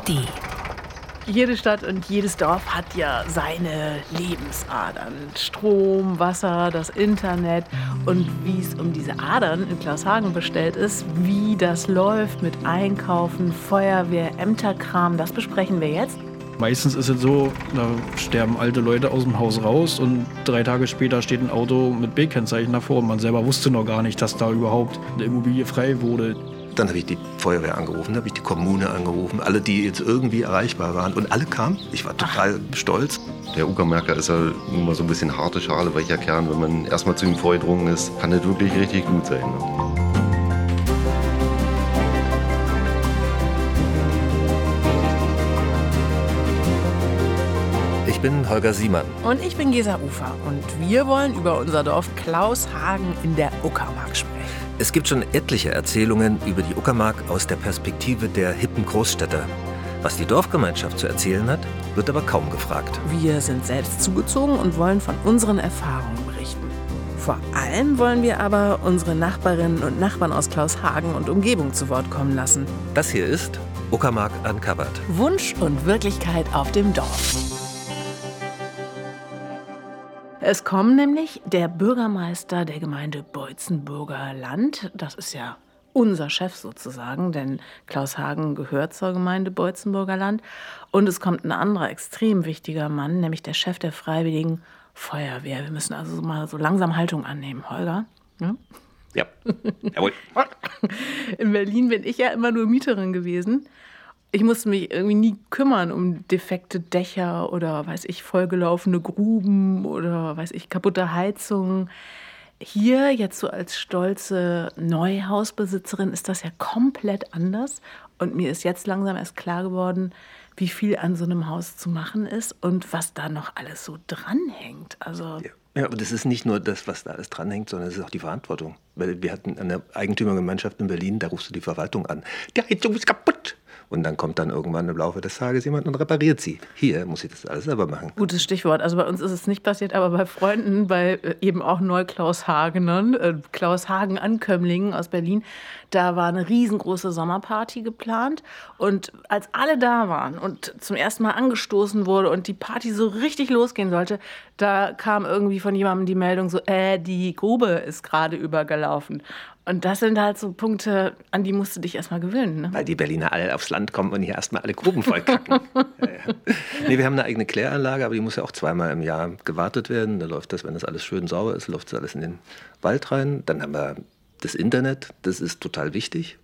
ARD. Jede Stadt und jedes Dorf hat ja seine Lebensadern. Strom, Wasser, das Internet. Und wie es um diese Adern in Klaushagen bestellt ist, wie das läuft mit Einkaufen, Feuerwehr, Ämterkram, das besprechen wir jetzt. Meistens ist es so, da sterben alte Leute aus dem Haus raus und drei Tage später steht ein Auto mit B-Kennzeichen davor und man selber wusste noch gar nicht, dass da überhaupt eine Immobilie frei wurde. Dann habe ich die Feuerwehr angerufen, habe ich die Kommune angerufen, alle, die jetzt irgendwie erreichbar waren. Und alle kamen. Ich war total Ach. stolz. Der Uckermärker ist ja nun mal so ein bisschen harte Schale, weicher Kern. Wenn man erstmal zu ihm vorgedrungen ist, kann das wirklich richtig gut sein. Ich bin Holger Siemann. Und ich bin Gesa Ufer. Und wir wollen über unser Dorf Klaushagen in der Uckermark sprechen. Es gibt schon etliche Erzählungen über die Uckermark aus der Perspektive der hippen Großstädter. Was die Dorfgemeinschaft zu erzählen hat, wird aber kaum gefragt. Wir sind selbst zugezogen und wollen von unseren Erfahrungen berichten. Vor allem wollen wir aber unsere Nachbarinnen und Nachbarn aus Klaushagen und Umgebung zu Wort kommen lassen. Das hier ist Uckermark Uncovered. Wunsch und Wirklichkeit auf dem Dorf. Es kommen nämlich der Bürgermeister der Gemeinde Beutzenburger Land, das ist ja unser Chef sozusagen, denn Klaus Hagen gehört zur Gemeinde Beutzenburger Land. Und es kommt ein anderer extrem wichtiger Mann, nämlich der Chef der Freiwilligen Feuerwehr. Wir müssen also mal so langsam Haltung annehmen, Holger. Ja, ja. jawohl. In Berlin bin ich ja immer nur Mieterin gewesen ich musste mich irgendwie nie kümmern um defekte Dächer oder weiß ich, vollgelaufene Gruben oder weiß ich, kaputte Heizungen. Hier jetzt so als stolze Neuhausbesitzerin ist das ja komplett anders. Und mir ist jetzt langsam erst klar geworden, wie viel an so einem Haus zu machen ist und was da noch alles so dranhängt. Also ja. Ja, aber das ist nicht nur das, was da alles dranhängt, sondern es ist auch die Verantwortung. Weil wir hatten eine Eigentümergemeinschaft in Berlin, da rufst du die Verwaltung an. Die Heizung ist kaputt. Und dann kommt dann irgendwann im Laufe des Tages jemand und repariert sie. Hier muss ich das alles selber machen. Gutes Stichwort. Also bei uns ist es nicht passiert, aber bei Freunden, bei äh, eben auch Neu-Klaus Hagenern, äh, Klaus Hagen-Ankömmlingen aus Berlin, da war eine riesengroße Sommerparty geplant. Und als alle da waren und zum ersten Mal angestoßen wurde und die Party so richtig losgehen sollte, da kam irgendwie von jemandem die Meldung so, äh, die Grube ist gerade übergelaufen. Und das sind halt so Punkte, an die musst du dich erstmal gewöhnen. Ne? Weil die Berliner alle aufs Land kommen und hier erstmal alle Gruben voll kacken. ja, ja. Nee, wir haben eine eigene Kläranlage, aber die muss ja auch zweimal im Jahr gewartet werden. Da läuft das, wenn das alles schön sauber ist, läuft das alles in den Wald rein. Dann haben wir das Internet, das ist total wichtig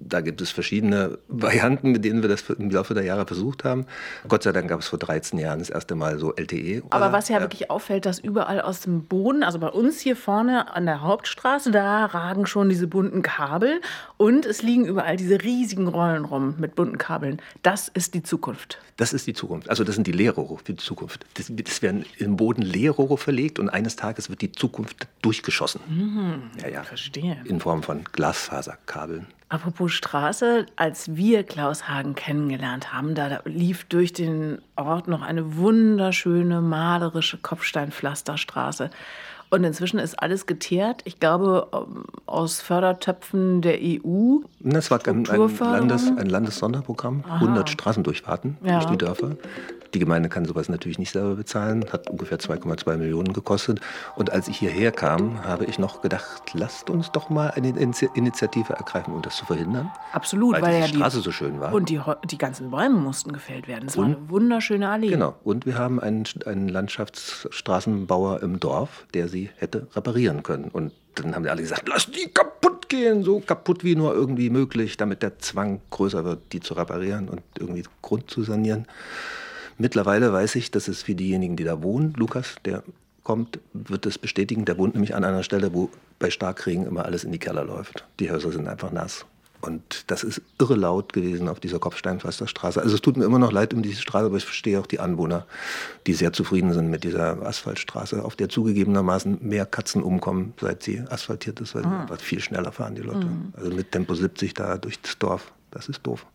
da gibt es verschiedene Varianten, mit denen wir das im Laufe der Jahre versucht haben. Gott sei Dank gab es vor 13 Jahren das erste Mal so LTE. Aber was ja, ja wirklich auffällt, dass überall aus dem Boden, also bei uns hier vorne an der Hauptstraße, da ragen schon diese bunten Kabel und es liegen überall diese riesigen Rollen rum mit bunten Kabeln. Das ist die Zukunft. Das ist die Zukunft. Also das sind die Leerrohre für die Zukunft. Das, das werden im Boden Leerrohre verlegt und eines Tages wird die Zukunft durchgeschossen. Mhm, ja, ja. Verstehe. In Form von Glasfaserkabeln. Apropos Straße, als wir Klaus Hagen kennengelernt haben, da lief durch den Ort noch eine wunderschöne, malerische Kopfsteinpflasterstraße. Und inzwischen ist alles geteert. Ich glaube, ähm, aus Fördertöpfen der EU. Das war ein, ein, Landes, ein Landessonderprogramm. Aha. 100 Straßendurchfahrten ja. durch die Dörfer. Die Gemeinde kann sowas natürlich nicht selber bezahlen, hat ungefähr 2,2 Millionen gekostet. Und als ich hierher kam, habe ich noch gedacht, lasst uns doch mal eine Initiative ergreifen, um das zu verhindern. Absolut, weil, weil die ja Straße die, so schön war. Und die, die ganzen Bäume mussten gefällt werden. Es war eine wunderschöne Allee. Genau. Und wir haben einen, einen Landschaftsstraßenbauer im Dorf, der sie hätte reparieren können. Und dann haben die alle gesagt, lass die kaputt gehen, so kaputt wie nur irgendwie möglich, damit der Zwang größer wird, die zu reparieren und irgendwie Grund zu sanieren. Mittlerweile weiß ich, dass es für diejenigen, die da wohnen, Lukas, der kommt, wird es bestätigen, der wohnt nämlich an einer Stelle, wo bei Starkregen immer alles in die Keller läuft. Die Häuser sind einfach nass. Und das ist irre laut gewesen auf dieser Kopfsteinpflasterstraße. Also es tut mir immer noch leid um diese Straße, aber ich verstehe auch die Anwohner, die sehr zufrieden sind mit dieser Asphaltstraße, auf der zugegebenermaßen mehr Katzen umkommen, seit sie asphaltiert ist, weil mhm. viel schneller fahren die Leute. Mhm. Also mit Tempo 70 da durchs Dorf, das ist doof.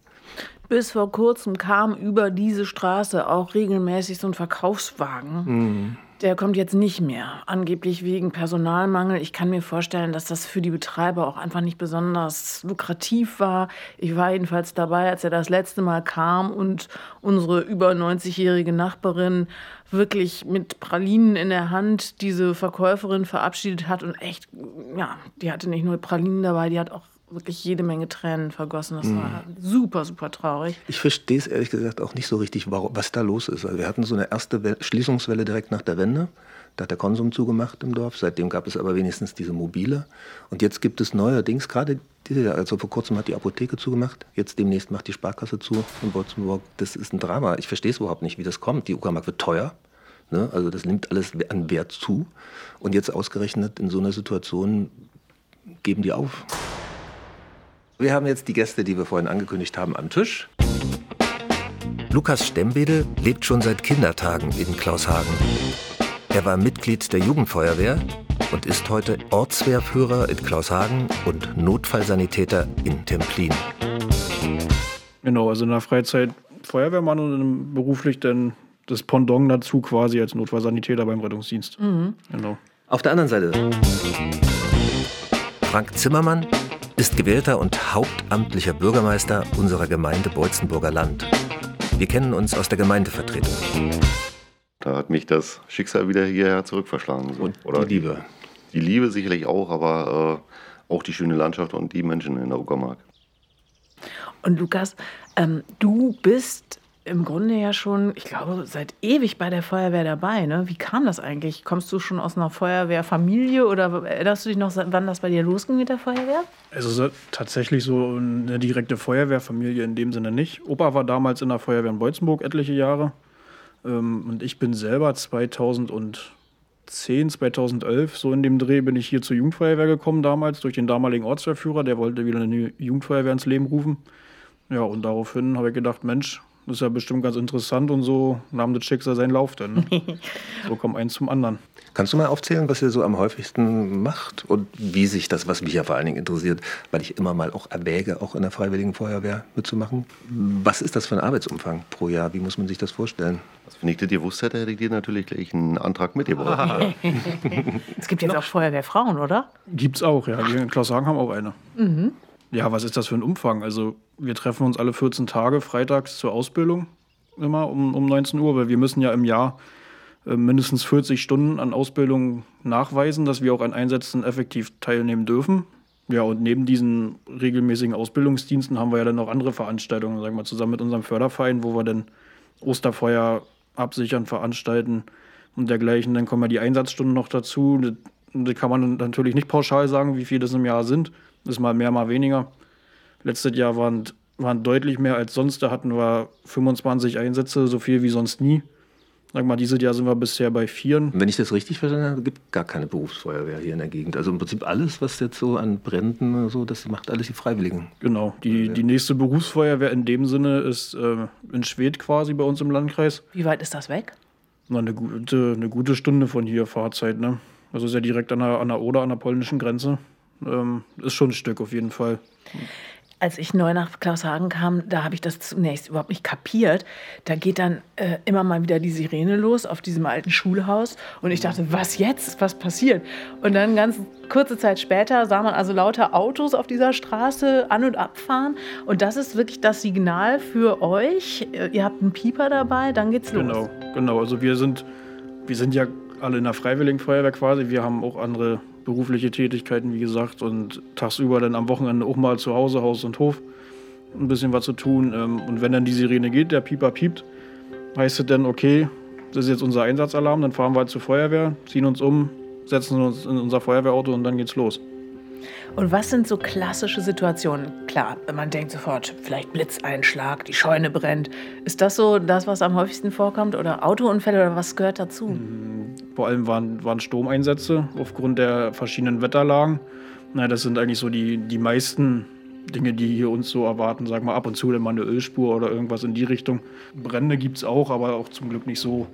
Bis vor kurzem kam über diese Straße auch regelmäßig so ein Verkaufswagen. Mhm. Der kommt jetzt nicht mehr, angeblich wegen Personalmangel. Ich kann mir vorstellen, dass das für die Betreiber auch einfach nicht besonders lukrativ war. Ich war jedenfalls dabei, als er das letzte Mal kam und unsere über 90-jährige Nachbarin wirklich mit Pralinen in der Hand diese Verkäuferin verabschiedet hat und echt, ja, die hatte nicht nur Pralinen dabei, die hat auch wirklich jede Menge Tränen vergossen. Das war super, super traurig. Ich verstehe es ehrlich gesagt auch nicht so richtig, was da los ist. Also wir hatten so eine erste Wel Schließungswelle direkt nach der Wende. Da hat der Konsum zugemacht im Dorf. Seitdem gab es aber wenigstens diese mobile. Und jetzt gibt es neuerdings gerade also vor kurzem hat die Apotheke zugemacht. Jetzt demnächst macht die Sparkasse zu in Wolzenburg. Das ist ein Drama. Ich verstehe es überhaupt nicht, wie das kommt. Die Uckermark wird teuer. Ne? Also das nimmt alles an Wert zu. Und jetzt ausgerechnet in so einer Situation geben die auf. Wir haben jetzt die Gäste, die wir vorhin angekündigt haben, am Tisch. Lukas Stembede lebt schon seit Kindertagen in Klaushagen. Er war Mitglied der Jugendfeuerwehr und ist heute Ortswehrführer in Klaushagen und Notfallsanitäter in Templin. Genau, also in der Freizeit Feuerwehrmann und beruflich dann das Pendant dazu quasi als Notfallsanitäter beim Rettungsdienst. Genau. Auf der anderen Seite Frank Zimmermann ist gewählter und hauptamtlicher Bürgermeister unserer Gemeinde Beutzenburger Land. Wir kennen uns aus der Gemeindevertretung. Da hat mich das Schicksal wieder hierher zurückverschlagen. So. und Oder die Liebe. Die Liebe sicherlich auch, aber äh, auch die schöne Landschaft und die Menschen in der Uckermark. Und Lukas, ähm, du bist im Grunde ja schon, ich glaube, seit ewig bei der Feuerwehr dabei. Ne? Wie kam das eigentlich? Kommst du schon aus einer Feuerwehrfamilie oder erinnerst du dich noch, wann das bei dir losging mit der Feuerwehr? Also so- tatsächlich so eine direkte Feuerwehrfamilie in dem Sinne nicht. Opa war damals in der Feuerwehr in Beutzenburg etliche Jahre. Ähm, und ich bin selber 2010, 2011, so in dem Dreh, bin ich hier zur Jugendfeuerwehr gekommen damals, durch den damaligen Ortswehrführer. Der wollte wieder eine Jugendfeuerwehr ins Leben rufen. Ja, und daraufhin habe ich gedacht, Mensch, das ist ja bestimmt ganz interessant und so nahm das Schicksal seinen Lauf dann. Ne? so kommt eins zum anderen. Kannst du mal aufzählen, was ihr so am häufigsten macht und wie sich das, was mich ja vor allen Dingen interessiert, weil ich immer mal auch erwäge, auch in der Freiwilligen Feuerwehr mitzumachen. Was ist das für ein Arbeitsumfang pro Jahr? Wie muss man sich das vorstellen? Also, wenn ich das gewusst hätte, hätte ich dir natürlich gleich einen Antrag mitgebracht. Es gibt jetzt auch Feuerwehrfrauen, oder? Gibt's auch, ja. Wir in Klaushagen haben auch eine. Ja, was ist das für ein Umfang? Also wir treffen uns alle 14 Tage freitags zur Ausbildung immer um, um 19 Uhr, weil wir müssen ja im Jahr äh, mindestens 40 Stunden an Ausbildung nachweisen, dass wir auch an Einsätzen effektiv teilnehmen dürfen. Ja, und neben diesen regelmäßigen Ausbildungsdiensten haben wir ja dann noch andere Veranstaltungen, sagen wir mal, zusammen mit unserem Förderverein, wo wir dann Osterfeuer absichern, veranstalten und dergleichen. Dann kommen ja die Einsatzstunden noch dazu. Das kann man natürlich nicht pauschal sagen, wie viele das im Jahr sind. Das ist mal mehr, mal weniger. Letztes Jahr waren, waren deutlich mehr als sonst. Da hatten wir 25 Einsätze, so viel wie sonst nie. Sag mal, dieses Jahr sind wir bisher bei vieren. Wenn ich das richtig verstanden habe, gibt gar keine Berufsfeuerwehr hier in der Gegend. Also im Prinzip alles, was jetzt so an Bränden oder so, das macht alles die Freiwilligen. Genau. Die, die nächste Berufsfeuerwehr in dem Sinne ist äh, in Schwedt quasi bei uns im Landkreis. Wie weit ist das weg? Na, eine, gute, eine gute Stunde von hier Fahrzeit. Ne? Also ist ja direkt an der, an der Oder, an der polnischen Grenze. Ähm, ist schon ein Stück auf jeden Fall. Als ich neu nach Klaushagen kam, da habe ich das zunächst überhaupt nicht kapiert. Da geht dann äh, immer mal wieder die Sirene los auf diesem alten Schulhaus. Und ich dachte, was jetzt? Was passiert? Und dann ganz kurze Zeit später sah man also lauter Autos auf dieser Straße an- und abfahren. Und das ist wirklich das Signal für euch. Äh, Ihr habt einen Pieper dabei, dann geht's los. Genau, genau. Also wir sind, wir sind ja alle in der Freiwilligen Feuerwehr quasi. Wir haben auch andere berufliche Tätigkeiten, wie gesagt, und tagsüber dann am Wochenende auch mal zu Hause, Haus und Hof, ein bisschen was zu tun. Ähm, Und wenn dann die Sirene geht, der Pieper piept, heißt es dann, okay, das ist jetzt unser Einsatzalarm, dann fahren wir halt zur Feuerwehr, ziehen uns um, setzen uns in unser Feuerwehrauto und dann geht's los. Und was sind so klassische Situationen? Klar, man denkt sofort, vielleicht Blitzeinschlag, die Scheune brennt. Ist das so das, was am häufigsten vorkommt? Oder Autounfälle oder was gehört dazu? Vor allem waren, waren Sturmeinsätze aufgrund der verschiedenen Wetterlagen. Na, das sind eigentlich so die, die meisten Dinge, die hier uns so erwarten. Sag mal, ab und zu dann mal eine Ölspur oder irgendwas in die Richtung. Brände gibt es auch, aber auch zum Glück nicht so,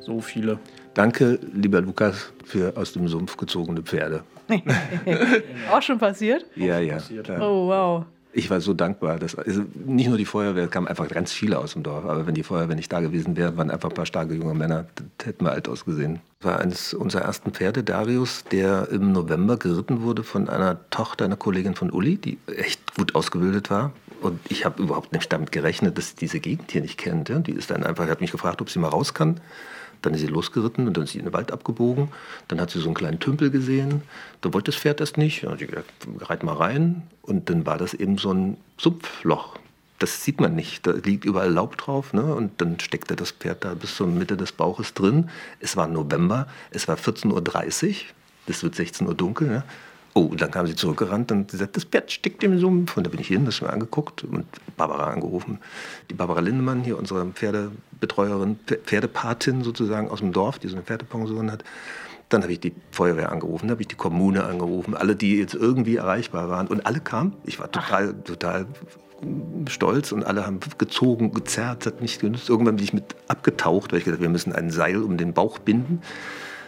so viele. Danke, lieber Lukas, für aus dem Sumpf gezogene Pferde. Auch schon passiert? Ja, ja. Oh, wow. Ich war so dankbar. Dass, also nicht nur die Feuerwehr, kamen einfach ganz viele aus dem Dorf. Aber wenn die Feuerwehr nicht da gewesen wäre, waren einfach ein paar starke junge Männer. Das hätten wir alt ausgesehen. Das war eines unserer ersten Pferde, Darius, der im November geritten wurde von einer Tochter einer Kollegin von Uli, die echt gut ausgebildet war. Und ich habe überhaupt nicht damit gerechnet, dass sie diese Gegend hier nicht kennt. Die ist dann einfach, hat mich gefragt, ob sie mal raus kann. Dann ist sie losgeritten und dann ist sie in den Wald abgebogen. Dann hat sie so einen kleinen Tümpel gesehen. Da wollte das Pferd das nicht. Dann hat sie gesagt, reit mal rein. Und dann war das eben so ein Sumpfloch. Das sieht man nicht. Da liegt überall Laub drauf. Ne? Und dann steckte das Pferd da bis zur Mitte des Bauches drin. Es war November. Es war 14.30 Uhr. Es wird 16 Uhr dunkel. Ne? Oh, und dann kam sie zurückgerannt und sie sagt, das Pferd steckt im Sumpf. Und da bin ich hin, das mir angeguckt und Barbara angerufen. Die Barbara Lindemann, hier unsere Pferdebetreuerin, Pferdepatin sozusagen aus dem Dorf, die so eine Pferdepension hat. Dann habe ich die Feuerwehr angerufen, dann habe ich die Kommune angerufen, alle, die jetzt irgendwie erreichbar waren. Und alle kamen. Ich war total, total stolz und alle haben gezogen, gezerrt, hat nicht genutzt. Irgendwann bin ich mit abgetaucht, weil ich gesagt wir müssen ein Seil um den Bauch binden.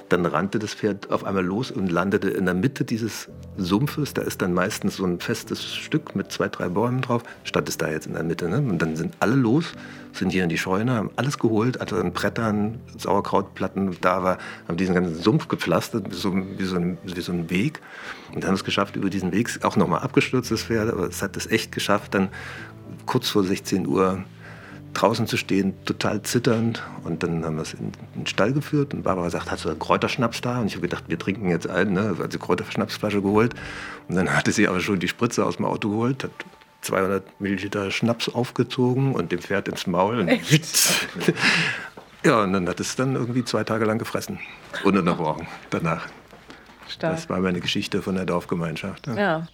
Dann rannte das Pferd auf einmal los und landete in der Mitte dieses Sumpfes. Da ist dann meistens so ein festes Stück mit zwei, drei Bäumen drauf. Statt ist da jetzt in der Mitte. Ne? Und dann sind alle los, sind hier in die Scheune, haben alles geholt, also an Brettern, Sauerkrautplatten, da war, haben diesen ganzen Sumpf gepflastert, wie so, wie so, ein, wie so ein Weg. Und haben es geschafft, über diesen Weg, auch nochmal abgestürzt, das Pferd, aber es hat es echt geschafft, dann kurz vor 16 Uhr draußen zu stehen, total zitternd. Und dann haben wir es in den Stall geführt und Barbara sagt, hast du einen Kräuterschnaps da? Und ich habe gedacht, wir trinken jetzt einen, ne? Also die Kräuterschnapsflasche geholt. Und dann hatte sie aber schon die Spritze aus dem Auto geholt, hat 200 Milliliter Schnaps aufgezogen und dem Pferd ins Maul. Und ja, und dann hat es dann irgendwie zwei Tage lang gefressen. Ununterbrochen danach. Stark. Das war meine Geschichte von der Dorfgemeinschaft. ja. ja.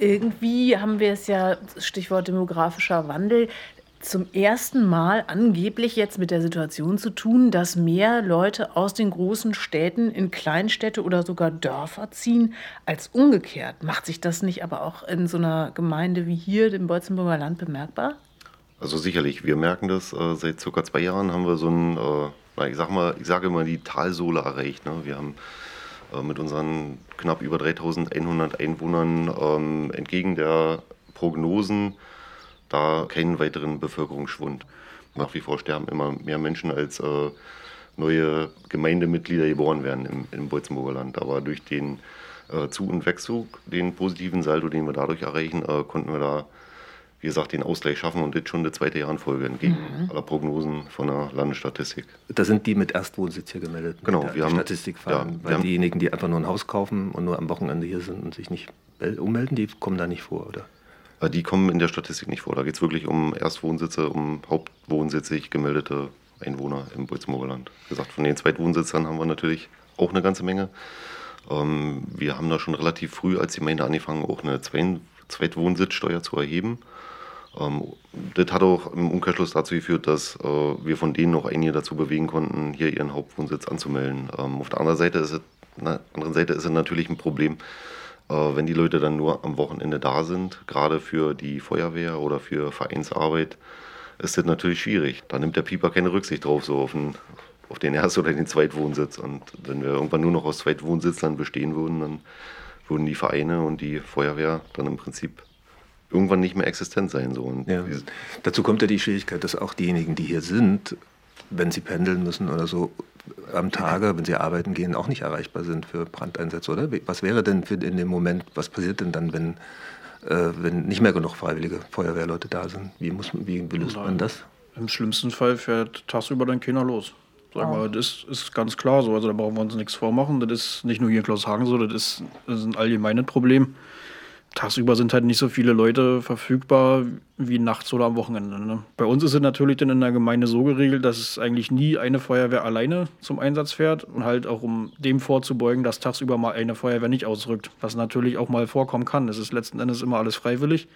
Irgendwie haben wir es ja, Stichwort demografischer Wandel, zum ersten Mal angeblich jetzt mit der Situation zu tun, dass mehr Leute aus den großen Städten in Kleinstädte oder sogar Dörfer ziehen als umgekehrt. Macht sich das nicht aber auch in so einer Gemeinde wie hier, dem Beutzenburger Land, bemerkbar? Also sicherlich, wir merken das. Äh, seit circa zwei Jahren haben wir so ein, äh, ich sag mal, ich sage immer die Talsohle erreicht. Ne? Wir haben äh, mit unseren knapp über 3100 Einwohnern ähm, entgegen der Prognosen da keinen weiteren Bevölkerungsschwund. Nach wie vor sterben immer mehr Menschen als äh, neue Gemeindemitglieder geboren werden im, im Bolzenburger Land. Aber durch den äh, Zu- und Wegzug, den positiven Saldo, den wir dadurch erreichen, äh, konnten wir da, wie gesagt, den Ausgleich schaffen und jetzt schon die zweite Jahr in Folge entgegen mhm. aller Prognosen von der Landesstatistik. Da sind die mit Erstwohnsitz hier gemeldet. Genau, wir haben Statistik fahren, ja, weil diejenigen, die einfach nur ein Haus kaufen und nur am Wochenende hier sind und sich nicht ummelden, die kommen da nicht vor, oder? Die kommen in der Statistik nicht vor. Da geht es wirklich um Erstwohnsitze, um hauptwohnsitzig gemeldete Einwohner im Bolzenburgerland. Wie gesagt, von den Zweitwohnsitzern haben wir natürlich auch eine ganze Menge. Ähm, wir haben da schon relativ früh als Gemeinde angefangen, auch eine Zweitwohnsitzsteuer zu erheben. Ähm, das hat auch im Umkehrschluss dazu geführt, dass äh, wir von denen noch einige dazu bewegen konnten, hier ihren Hauptwohnsitz anzumelden. Ähm, auf der anderen Seite ist es, na, anderen Seite ist es natürlich ein Problem, wenn die Leute dann nur am Wochenende da sind, gerade für die Feuerwehr oder für Vereinsarbeit, ist das natürlich schwierig. Da nimmt der Pieper keine Rücksicht drauf, so auf den, auf den Erst- oder den Zweitwohnsitz. Und wenn wir irgendwann nur noch aus Zweitwohnsitzern bestehen würden, dann würden die Vereine und die Feuerwehr dann im Prinzip irgendwann nicht mehr existent sein. So. Ja. Dazu kommt ja die Schwierigkeit, dass auch diejenigen, die hier sind, wenn sie pendeln müssen oder so, am Tage, wenn sie arbeiten gehen, auch nicht erreichbar sind für Brandeinsätze, oder? Was wäre denn für in dem Moment, was passiert denn dann, wenn, äh, wenn nicht mehr genug freiwillige Feuerwehrleute da sind? Wie, muss, wie, wie löst Nein. man das? Im schlimmsten Fall fährt tagsüber dann keiner los. Sag mal, das ist ganz klar so. Also da brauchen wir uns nichts vormachen. Das ist nicht nur hier in Klaushagen so, das ist, das ist ein allgemeines Problem tagsüber sind halt nicht so viele Leute verfügbar wie nachts oder am Wochenende. Ne? Bei uns ist es natürlich dann in der Gemeinde so geregelt, dass es eigentlich nie eine Feuerwehr alleine zum Einsatz fährt und halt auch um dem vorzubeugen, dass tagsüber mal eine Feuerwehr nicht ausrückt, was natürlich auch mal vorkommen kann. Es ist letzten Endes immer alles freiwillig.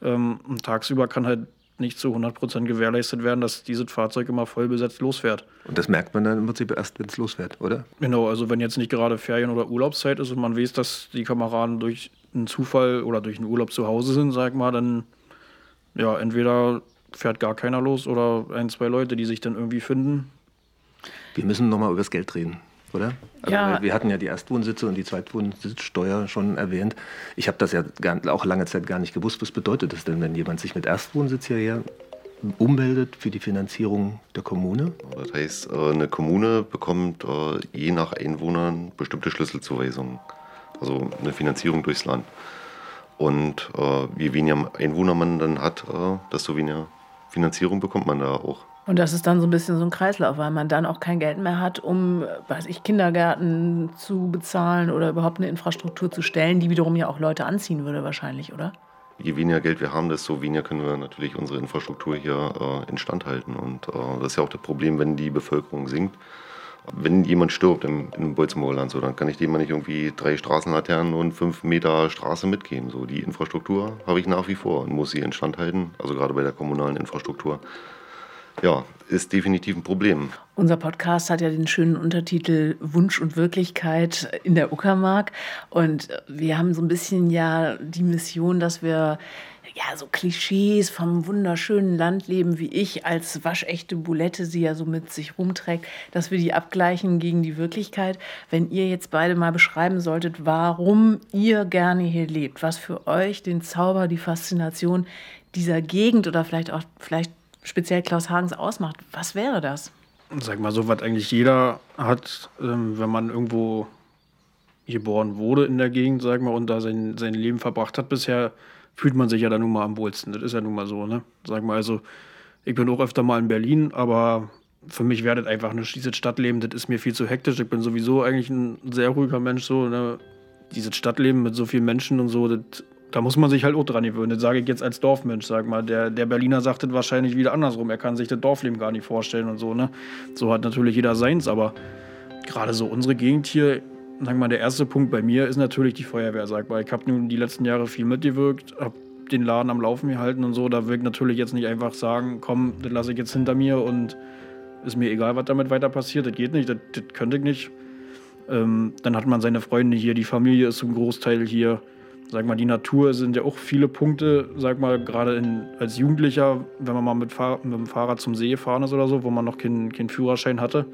Ähm, und tagsüber kann halt nicht zu 100% gewährleistet werden, dass dieses Fahrzeug immer voll besetzt losfährt. Und das merkt man dann im Prinzip erst, wenn es losfährt, oder? Genau, also wenn jetzt nicht gerade Ferien- oder Urlaubszeit ist und man weiß, dass die Kameraden durch einen Zufall oder durch einen Urlaub zu Hause sind, sag mal, dann ja, entweder fährt gar keiner los oder ein, zwei Leute, die sich dann irgendwie finden. Wir müssen nochmal über das Geld reden. oder? Also ja. Wir hatten ja die Erstwohnsitze und die Zweitwohnsitzsteuer schon erwähnt. Ich habe das ja gar, auch lange Zeit gar nicht gewusst. Was bedeutet das denn, wenn jemand sich mit Erstwohnsitz hierher ummeldet für die Finanzierung der Kommune? Das heißt, äh, eine Kommune bekommt äh, je nach Einwohnern bestimmte Schlüsselzuweisungen, also eine Finanzierung durchs Land. Und äh, je weniger Einwohner man dann hat, desto weniger Finanzierung bekommt man da auch. Und das ist dann so ein bisschen so ein Kreislauf, weil man dann auch kein Geld mehr hat, um, weiß ich, Kindergärten zu bezahlen oder überhaupt eine Infrastruktur zu stellen, die wiederum ja auch Leute anziehen würde wahrscheinlich, oder? je weniger Geld wir haben, desto weniger können wir natürlich unsere Infrastruktur hier äh, instand halten. Und äh, das ist ja auch das Problem, wenn die Bevölkerung sinkt. Wenn jemand stirbt im, im Bolzenmoorland, so, dann kann ich dem mal nicht irgendwie drei Straßenlaternen und fünf Meter Straße mitgeben. So, die Infrastruktur habe ich nach wie vor und muss sie instand halten, also gerade bei der kommunalen Infrastruktur ja, ist definitiv ein Problem. Unser Podcast hat ja den schönen Untertitel Wunsch und Wirklichkeit in der Uckermark. Und wir haben so ein bisschen ja die Mission, dass wir ja so Klischees vom wunderschönen Landleben, wie ich als waschechte Boulette sie ja so mit sich rumträgt, dass wir die abgleichen gegen die Wirklichkeit. Wenn ihr jetzt beide mal beschreiben solltet, warum ihr gerne hier lebt, was für euch den Zauber, die Faszination dieser Gegend oder vielleicht auch vielleicht speziell Klaus Hagens ausmacht. Was wäre das? Sag mal so, was eigentlich jeder hat, ähm, wenn man irgendwo geboren wurde in der Gegend, sag mal, und da sein, sein Leben verbracht hat bisher, fühlt man sich ja dann nun mal am wohlsten. Das ist ja nun mal so, ne? Sag mal, also, ich bin auch öfter mal in Berlin, aber für mich wäre das einfach ein dieses Stadtleben, das ist mir viel zu hektisch. Ich bin sowieso eigentlich ein sehr ruhiger Mensch, so, ne? Dieses Stadtleben mit so vielen Menschen und so, das da muss man sich halt auch dran gewöhnen. Das sage ich jetzt als Dorfmensch, sag mal. Der, der Berliner sagt das wahrscheinlich wieder andersrum. Er kann sich das Dorfleben gar nicht vorstellen und so, ne? So hat natürlich jeder seins, aber gerade so unsere Gegend hier, sag mal, der erste Punkt bei mir ist natürlich die Feuerwehr, sag mal. Ich habe nun die letzten Jahre viel mitgewirkt, habe den Laden am Laufen gehalten und so. Da will ich natürlich jetzt nicht einfach sagen, komm, das lasse ich jetzt hinter mir und ist mir egal, was damit weiter passiert. Das geht nicht, das, das könnte ich nicht. Ähm, dann hat man seine Freunde hier, die Familie ist zum Großteil hier sag mal, die Natur sind ja auch viele Punkte, sag mal, gerade als Jugendlicher, wenn man mal mit, Fahr mit, dem Fahrrad zum See fahren ist oder so, wo man noch keinen kein Führerschein hatte,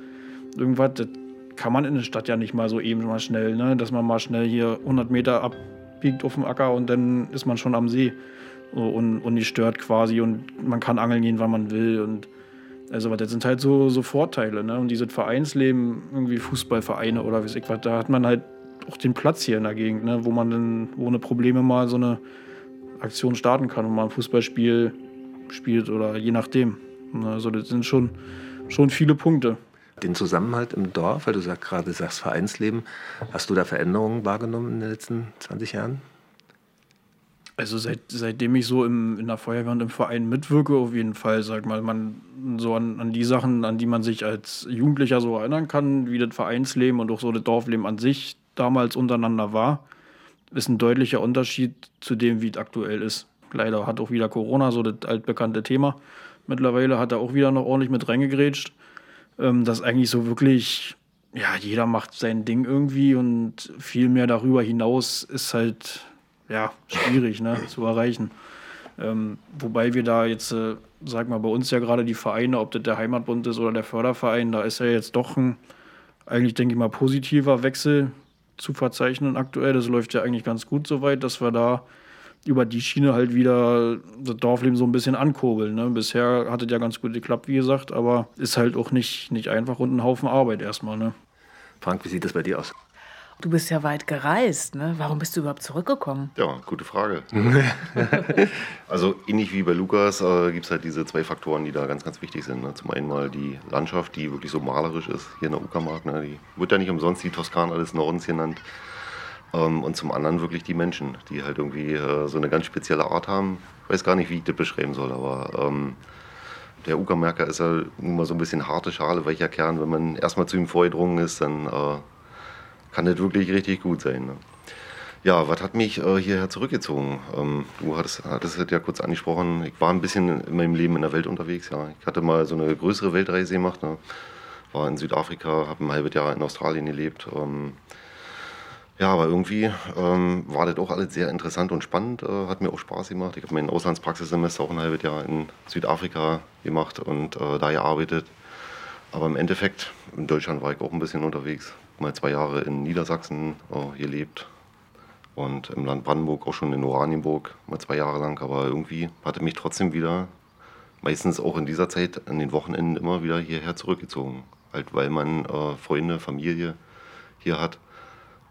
irgendwas, das kann man in der Stadt ja nicht mal so eben mal schnell, ne? dass man mal schnell hier 100 Meter abbiegt auf dem Acker und dann ist man schon am See und, und nicht stört quasi und man kann angeln gehen, wann man will und also das sind halt so, so Vorteile, ne? Und dieses Vereinsleben, irgendwie Fußballvereine oder wie ich was, da hat man halt auch den Platz hier in der Gegend, ne, wo man dann ohne Probleme mal so eine Aktion starten kann und mal ein Fußballspiel spielt oder je nachdem. Also das sind schon, schon viele Punkte. Den Zusammenhalt im Dorf, weil du sag, gerade sagst Vereinsleben, hast du da Veränderungen wahrgenommen in den letzten 20 Jahren? Also seit, seitdem ich so im, in der Feuerwehr und im Verein mitwirke, auf jeden Fall, sag mal, man so an, an die Sachen, an die man sich als Jugendlicher so erinnern kann, wie das Vereinsleben und auch so das Dorfleben an sich, damals untereinander war, ist ein deutlicher Unterschied zu dem, wie es aktuell ist. Leider hat auch wieder Corona so das altbekannte Thema. Mittlerweile hat er auch wieder noch ordentlich mit reingegrätscht. Ähm, das eigentlich so wirklich, ja, jeder macht sein Ding irgendwie und viel mehr darüber hinaus ist halt, ja, schwierig ne, zu erreichen. Ähm, wobei wir da jetzt, äh, sag mal, bei uns ja gerade die Vereine, ob das der Heimatbund ist oder der Förderverein, da ist ja jetzt doch ein, eigentlich denke ich mal, positiver Wechsel zu verzeichnen aktuell. Das läuft ja eigentlich ganz gut soweit, dass wir da über die Schiene halt wieder das Dorfleben so ein bisschen ankurbeln. Ne? Bisher hat es ja ganz gut geklappt, wie gesagt, aber ist halt auch nicht, nicht einfach und ein Haufen Arbeit erstmal. Ne? Frank, wie sieht das bei dir aus? Du bist ja weit gereist, ne? Warum bist du überhaupt zurückgekommen? Ja, gute Frage. also ähnlich wie bei Lukas äh, gibt es halt diese zwei Faktoren, die da ganz, ganz wichtig sind. Ne? Zum einen mal die Landschaft, die wirklich so malerisch ist hier in der Uckermark. Ne? Die wird ja nicht umsonst die Toskana des Nordens genannt. Ähm, und zum anderen wirklich die Menschen, die halt irgendwie äh, so eine ganz spezielle Art haben. Ich weiß gar nicht, wie ich das beschreiben soll, aber ähm, der Uckermärker ist ja nun mal so ein bisschen harte Schale, weicher Kern. Wenn man erstmal zu ihm vorgedrungen ist, dann äh, kann das wirklich richtig gut sein. Ne? Ja, was hat mich äh, hierher zurückgezogen? Ähm, du hattest, hattest es ja kurz angesprochen. Ich war ein bisschen in meinem Leben in der Welt unterwegs. Ja. Ich hatte mal so eine größere Weltreise gemacht. Ne? War in Südafrika, habe ein halbes Jahr in Australien gelebt. Ähm, ja, aber irgendwie ähm, war das auch alles sehr interessant und spannend. Äh, hat mir auch Spaß gemacht. Ich habe mein Auslandspraxissemester auch ein halbes Jahr in Südafrika gemacht und äh, da gearbeitet. Aber im Endeffekt, in Deutschland war ich auch ein bisschen unterwegs. mal zwei Jahre in Niedersachsen äh, gelebt und im Land Brandenburg auch schon in Oranienburg mal zwei Jahre lang. Aber irgendwie hatte mich trotzdem wieder, meistens auch in dieser Zeit, an den Wochenenden immer wieder hierher zurückgezogen. Halt, weil man äh, Freunde, Familie hier hat.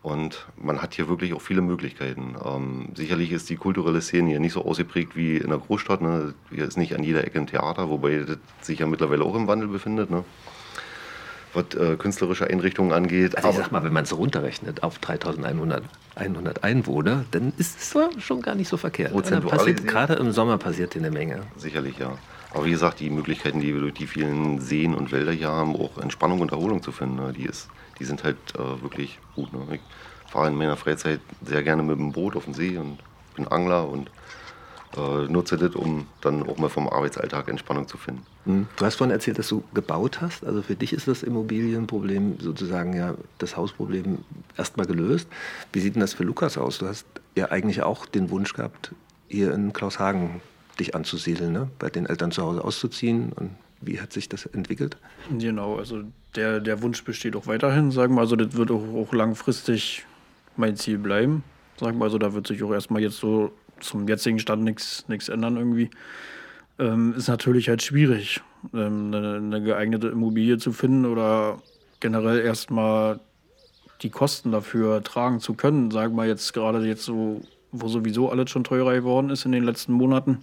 Und man hat hier wirklich auch viele Möglichkeiten. Ähm, sicherlich ist die kulturelle Szene hier nicht so ausgeprägt wie in der Großstadt. Ne? Hier ist nicht an jeder Ecke ein Theater, wobei das sich ja mittlerweile auch im Wandel befindet. Ne? was äh, künstlerische Einrichtungen angeht. Also ich sag mal, wenn man es runterrechnet auf 3100 100 Einwohner, dann ist es schon gar nicht so verkehrt. Passiert, gerade im Sommer passiert hier eine Menge. Sicherlich, ja. Aber wie gesagt, die Möglichkeiten, die wir durch die vielen Seen und Wälder hier haben, auch Entspannung und Erholung zu finden, ne, die, ist, die sind halt äh, wirklich gut. Ne? Ich fahre in meiner Freizeit sehr gerne mit dem Boot auf den See und bin Angler und äh, nutze das, um dann auch mal vom Arbeitsalltag Entspannung zu finden. Hm. Du hast vorhin erzählt, dass du gebaut hast. Also für dich ist das Immobilienproblem sozusagen ja das Hausproblem erstmal gelöst. Wie sieht denn das für Lukas aus? Du hast ja eigentlich auch den Wunsch gehabt, hier in Klaushagen dich anzusiedeln, ne? bei den Eltern zu Hause auszuziehen. Und wie hat sich das entwickelt? Genau, also der, der Wunsch besteht auch weiterhin, sagen wir. Also das wird auch, auch langfristig mein Ziel bleiben. Sagen wir, also da wird sich auch erstmal jetzt so zum jetzigen Stand nichts ändern irgendwie. Ähm, ist natürlich halt schwierig, ähm, eine, eine, geeignete Immobilie zu finden oder generell erstmal die Kosten dafür tragen zu können. Sagen wir jetzt gerade jetzt so, wo sowieso alles schon teurer geworden ist in den letzten Monaten.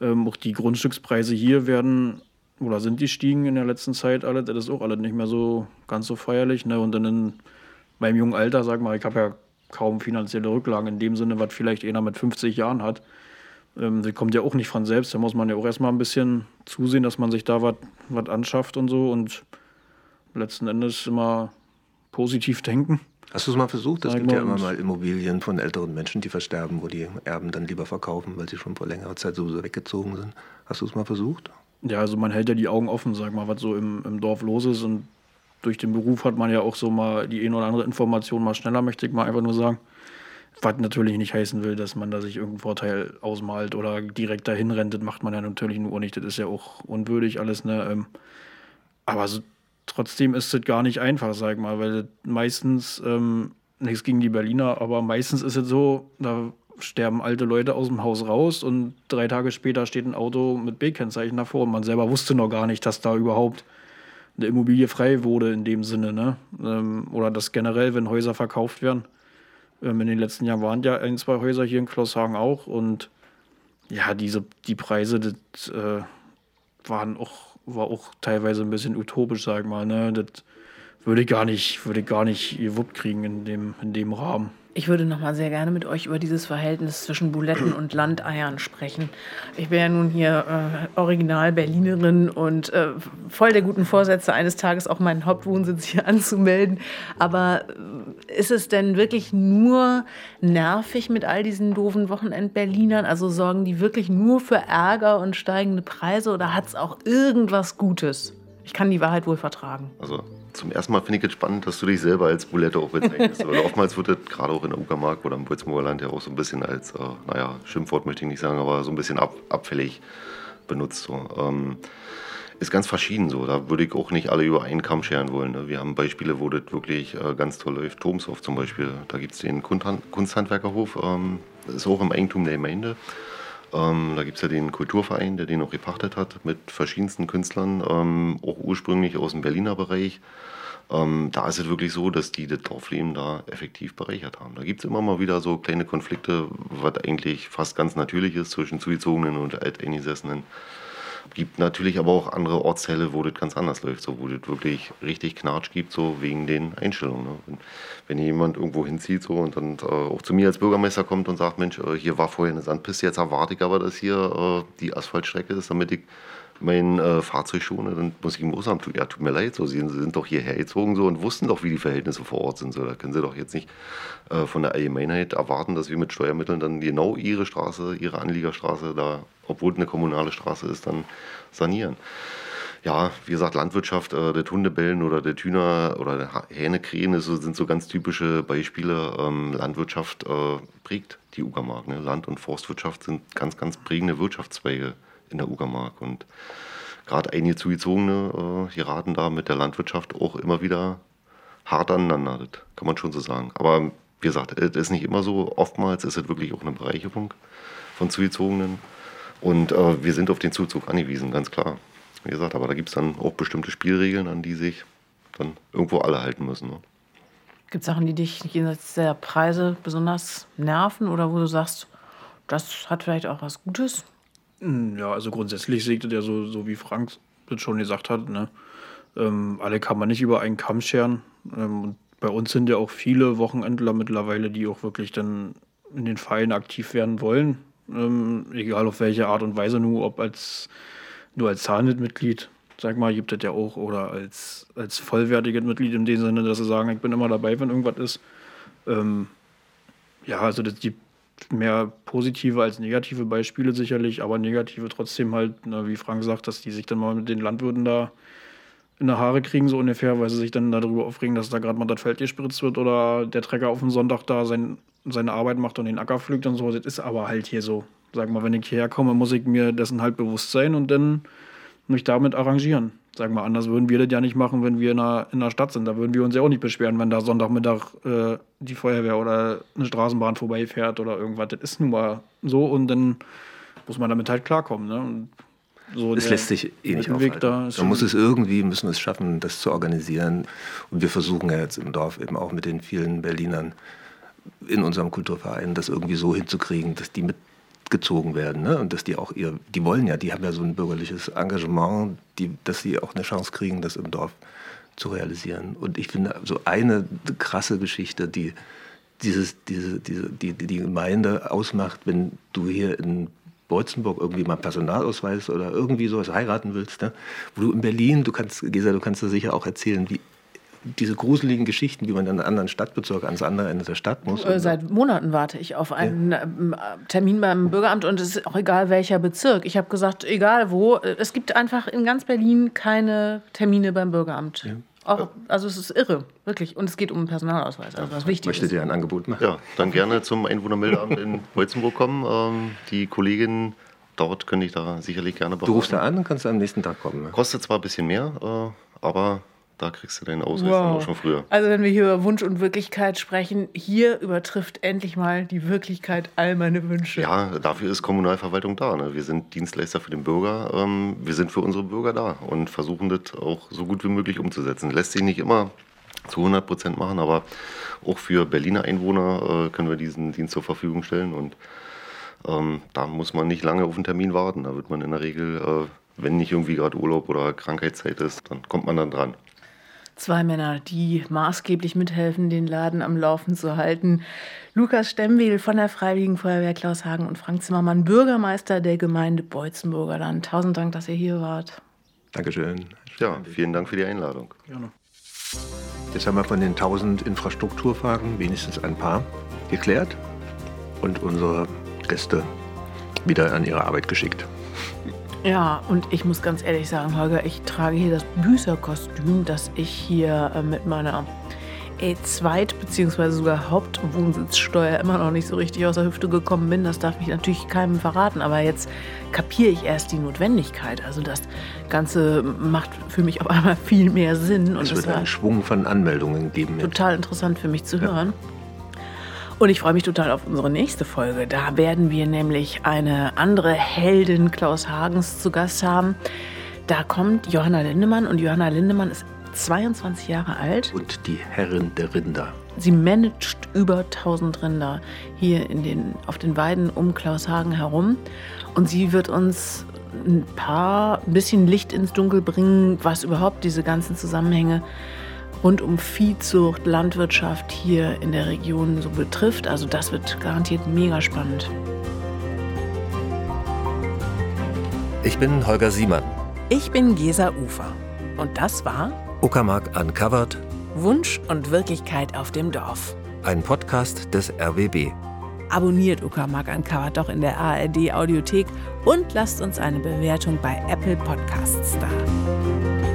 Ähm, auch die Grundstückspreise hier werden oder sind die stiegen in der letzten Zeit alle. Das ist auch alles nicht mehr so ganz so feierlich. Ne? Und dann in meinem jungen Alter, sag mal, ich habe ja kaum finanzielle Rücklagen in dem Sinne, was vielleicht einer mit 50 Jahren hat. Ähm, die kommt ja auch nicht von selbst. Da muss man ja auch erstmal ein bisschen zusehen, dass man sich da was anschafft und so. Und letzten Endes immer positiv denken. Hast du es mal versucht? Es gibt ja immer mal Immobilien von älteren Menschen, die versterben, wo die Erben dann lieber verkaufen, weil sie schon vor längerer Zeit sowieso weggezogen sind. Hast du es mal versucht? Ja, also man hält ja die Augen offen, sag mal, was so im, im Dorf los ist. Und durch den Beruf hat man ja auch so mal die eine oder andere Information mal schneller, möchte ich mal einfach nur sagen. Was natürlich nicht heißen will, dass man da sich irgendeinen Vorteil ausmalt oder direkt dahin rennt. Das macht man ja natürlich nur nicht. Das ist ja auch unwürdig alles. Ne? Ähm, aber so, trotzdem ist es gar nicht einfach, sag mal, weil meistens, ähm, nichts gegen die Berliner, aber meistens ist es so, da sterben alte Leute aus dem Haus raus und drei Tage später steht ein Auto mit B-Kennzeichen davor und man selber wusste noch gar nicht, dass da überhaupt eine Immobilie frei wurde in dem Sinne. Ne? Ähm, oder dass generell, wenn Häuser verkauft werden. Ähm, in den letzten Jahren waren ja ein, zwei Häuser hier in Klosshagen auch. Und ja, diese, die Preise, das äh, waren auch, war auch teilweise ein bisschen utopisch, sag ich mal. Ne? Das würde ich gar nicht, würde gar nicht gewuppt kriegen in dem, in dem Rahmen. Ich würde noch mal sehr gerne mit euch über dieses Verhältnis zwischen Buletten und Landeiern sprechen. Ich bin ja nun hier äh, Original Berlinerin und äh, voll der guten Vorsätze, eines Tages auch meinen Hauptwohnsitz hier anzumelden. Aber äh, ist es denn wirklich nur nervig mit all diesen doofen Wochenend-Berlinern? Also sorgen die wirklich nur für Ärger und steigende Preise oder hat es auch irgendwas Gutes? Ich kann die Wahrheit wohl vertragen. Also zum ersten Mal finde ich es spannend, dass du dich selber als Bulette auch bezeichnest. Weil oftmals wird das gerade auch in der Uckermark oder im Bolzmoor Land ja auch so ein bisschen als, äh, naja, Schimpfwort möchte ich nicht sagen, aber so ein bisschen ab, abfällig benutzt. So. Ähm, ist ganz verschieden so. Da würde ich auch nicht alle über einen Kamm scheren wollen. Ne? Wir haben Beispiele, wo das wirklich äh, ganz toll läuft. Tomshof zum Beispiel. Da gibt es den Kunsthandwerkerhof. Ähm, das ist auch im Eigentum der Gemeinde. Ähm, da gibt es ja den Kulturverein, der den auch gepachtet hat mit verschiedensten Künstlern, ähm, auch ursprünglich aus dem Berliner Bereich. Ähm, da ist es wirklich so, dass die das Dorfleben da effektiv bereichert haben. Da gibt es immer mal wieder so kleine Konflikte, was eigentlich fast ganz natürlich ist zwischen Zugezogenen und Alteingesessenen gibt natürlich aber auch andere Ortsteile, wo das ganz anders läuft, so, wo das wirklich richtig Knatsch gibt, so wegen den Einstellungen. Ne? Wenn, wenn jemand irgendwo hinzieht so, und dann äh, auch zu mir als Bürgermeister kommt und sagt, Mensch, äh, hier war vorher eine Sandpiste, jetzt erwarte ich aber, dass hier äh, die Asphaltstrecke ist, damit ich mein äh, Fahrzeug schone, dann muss ich ihm auch sagen, ja, tut mir leid, so, Sie sind doch hierher gezogen so und wussten doch, wie die Verhältnisse vor Ort sind. So. Da können Sie doch jetzt nicht äh, von der Allgemeinheit erwarten, dass wir mit Steuermitteln dann genau Ihre Straße, Ihre Anliegerstraße da, obwohl es eine kommunale Straße ist, dann sanieren. Ja, wie gesagt, Landwirtschaft, äh, der Hundebellen oder der Hühner oder der Hähnekrähen so, sind so ganz typische Beispiele. Ähm, Landwirtschaft äh, prägt die Uckermark. Ne? Land- und Forstwirtschaft sind ganz, ganz prägende Wirtschaftszweige in der Uckermark. Und gerade einige Zugezogene, äh, die da mit der Landwirtschaft auch immer wieder hart aneinander, das kann man schon so sagen. Aber wie gesagt, es ist nicht immer so. Oftmals ist es wirklich auch eine Bereicherung von Zugezogenen. Und äh, wir sind auf den Zuzug angewiesen, ganz klar. Wie gesagt, aber da gibt es dann auch bestimmte Spielregeln, an die sich dann irgendwo alle halten müssen. Ne? Gibt es Sachen, die dich jenseits der Preise besonders nerven oder wo du sagst, das hat vielleicht auch was Gutes? Hm, ja, also grundsätzlich ihr ja so, so wie Frank das schon gesagt hat, ne? Ähm, alle kann man nicht über einen Kamm scheren. Ähm, und bei uns sind ja auch viele Wochenendler mittlerweile, die auch wirklich dann in den Vereinen aktiv werden wollen. Ähm, egal auf welche Art und Weise, nur ob als nur als Zahnmitglied, sag mal, gibt es ja auch, oder als, als vollwertiges Mitglied in dem Sinne, dass sie sagen, ich bin immer dabei, wenn irgendwas ist. Ähm, ja, also das gibt mehr positive als negative Beispiele sicherlich, aber negative trotzdem halt, na, wie Frank sagt, dass die sich dann mal mit den Landwirten da in der Haare kriegen, so ungefähr, weil sie sich dann darüber aufregen, dass da gerade mal das Feld gespritzt wird oder der Trecker auf dem Sonntag da sein, seine Arbeit macht und den Acker pflügt und so. Das ist aber halt hier so. Sag mal, wenn ich hierher komme, muss ich mir dessen halt bewusst sein und dann mich damit arrangieren. Sag mal, anders würden wir das ja nicht machen, wenn wir in der, in der Stadt sind. Da würden wir uns ja auch nicht beschweren, wenn da Sonntagmittag äh, die Feuerwehr oder eine Straßenbahn vorbeifährt oder irgendwas. Das ist nun mal so und dann muss man damit halt klarkommen. Ne? Und so es lässt sich eh nicht aufhalten. Da Man muss es irgendwie, müssen wir es schaffen, das zu organisieren. Und wir versuchen ja jetzt im Dorf eben auch mit den vielen Berlinern in unserem Kulturverein das irgendwie so hinzukriegen, dass die mitgezogen werden ne? und dass die auch ihr, die wollen ja, die haben ja so ein bürgerliches Engagement, die, dass sie auch eine Chance kriegen, das im Dorf zu realisieren. Und ich finde so eine krasse Geschichte, die dieses, diese, diese, die, die Gemeinde ausmacht, wenn du hier in Beutzenburg irgendwie mal Personalausweis oder irgendwie sowas heiraten willst, ne? wo du in Berlin, du kannst, Gesa, du kannst da sicher auch erzählen, wie diese gruseligen Geschichten, wie man in einen anderen Stadtbezirk ans andere Ende der Stadt muss. Äh, seit Monaten warte ich auf einen ja. Ähm, Termin beim Bürgeramt und es ist auch egal welcher Bezirk. Ich habe gesagt, egal wo, es gibt einfach in ganz Berlin keine Termine beim Bürgeramt. Ja. Auch, also es ist irre, wirklich. Und es geht um einen Personalausweis, also was wichtig Möchtet ihr ein Angebot machen? Ja, dann gerne zum Einwohnermeldeamt in Holzenburg kommen. Ähm, die Kollegin dort könnte ich da sicherlich gerne beraten. Du rufst da an und kannst am nächsten Tag kommen. Ne? Kostet zwar ein bisschen mehr, äh, aber da kriegst du deinen Ausweis wow. auch schon früher. Also wenn wir hier über Wunsch und Wirklichkeit sprechen, hier übertrifft endlich mal die Wirklichkeit all meine Wünsche. Ja, dafür ist Kommunalverwaltung da. Ne? Wir sind Dienstleister für den Bürger. Ähm, wir sind für unsere Bürger da und versuchen das auch so gut wie möglich umzusetzen. Lässt sich nicht immer zu 100 Prozent machen, aber auch für Berliner Einwohner äh, können wir diesen Dienst zur Verfügung stellen und ähm, da muss man nicht lange auf einen Termin warten. Da wird man in der Regel, äh, wenn nicht irgendwie gerade Urlaub oder Krankheitszeit ist, dann kommt man dann dran. Zwei Männer, die maßgeblich mithelfen, den Laden am Laufen zu halten. Lukas Stemmwedel von der Freiwilligen Feuerwehr Klaus Hagen und Frank Zimmermann, Bürgermeister der Gemeinde Beutzenburger Land. Tausend Dank, dass ihr hier wart. Dankeschön. Ja, vielen Dank für die Einladung. Gerne. Jetzt haben wir von den tausend Infrastrukturfragen wenigstens ein paar geklärt und unsere Gäste wieder an ihre Arbeit geschickt. Ja, und ich muss ganz ehrlich sagen, Holger, ich trage hier das Büßerkostüm, das ich hier äh, mit meiner äh, Zweit- bzw. sogar Hauptwohnsitzsteuer immer noch nicht so richtig aus der Hüfte gekommen bin. Das darf ich natürlich keinem verraten, aber jetzt kapiere ich erst die Notwendigkeit. Also das Ganze macht für mich auf einmal viel mehr Sinn. Es wird einen Schwung von Anmeldungen geben. Total interessant für mich zu hören. Und ich freue mich total auf unsere nächste Folge. Da werden wir nämlich eine andere Heldin Klaus Hagens zu Gast haben. Da kommt Johanna Lindemann und Johanna Lindemann ist 22 Jahre alt. Und die Herrin der Rinder. Sie managt über 1000 Rinder hier in den, auf den Weiden um Klaus Hagen herum. Und sie wird uns ein paar, ein bisschen Licht ins Dunkel bringen, was überhaupt diese ganzen Zusammenhänge rund um Viehzucht, Landwirtschaft hier in der Region so betrifft. Also das wird garantiert mega spannend. Ich bin Holger Siemann. Ich bin Gesa Ufer. Und das war Uckermark Uncovered. Wunsch und Wirklichkeit auf dem Dorf. Ein Podcast des RWB. Abonniert Uckermark Uncovered doch in der ARD Audiothek und lasst uns eine Bewertung bei Apple Podcasts da.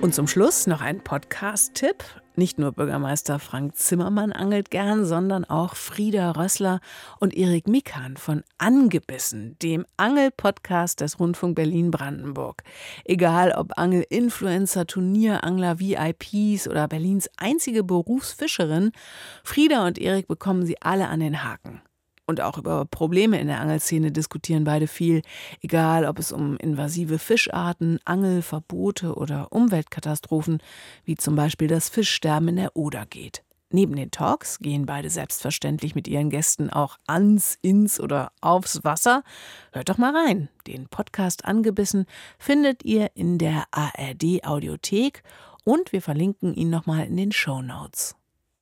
Und zum Schluss noch ein Podcast-Tipp. Nicht nur Bürgermeister Frank Zimmermann angelt gern, sondern auch Frieda Rössler und Erik Mikan von Angebissen, dem Angel-Podcast des Rundfunk Berlin-Brandenburg. Egal ob Angel-Influencer, Turnierangler, VIPs oder Berlins einzige Berufsfischerin, Frieda und Erik bekommen sie alle an den Haken. Und auch über Probleme in der Angelszene diskutieren beide viel, egal ob es um invasive Fischarten, Angelverbote oder Umweltkatastrophen, wie zum Beispiel das Fischsterben in der Oder geht. Neben den Talks gehen beide selbstverständlich mit ihren Gästen auch ans, ins oder aufs Wasser. Hört doch mal rein. Den Podcast Angebissen findet ihr in der ARD Audiothek und wir verlinken ihn nochmal in den Show Notes.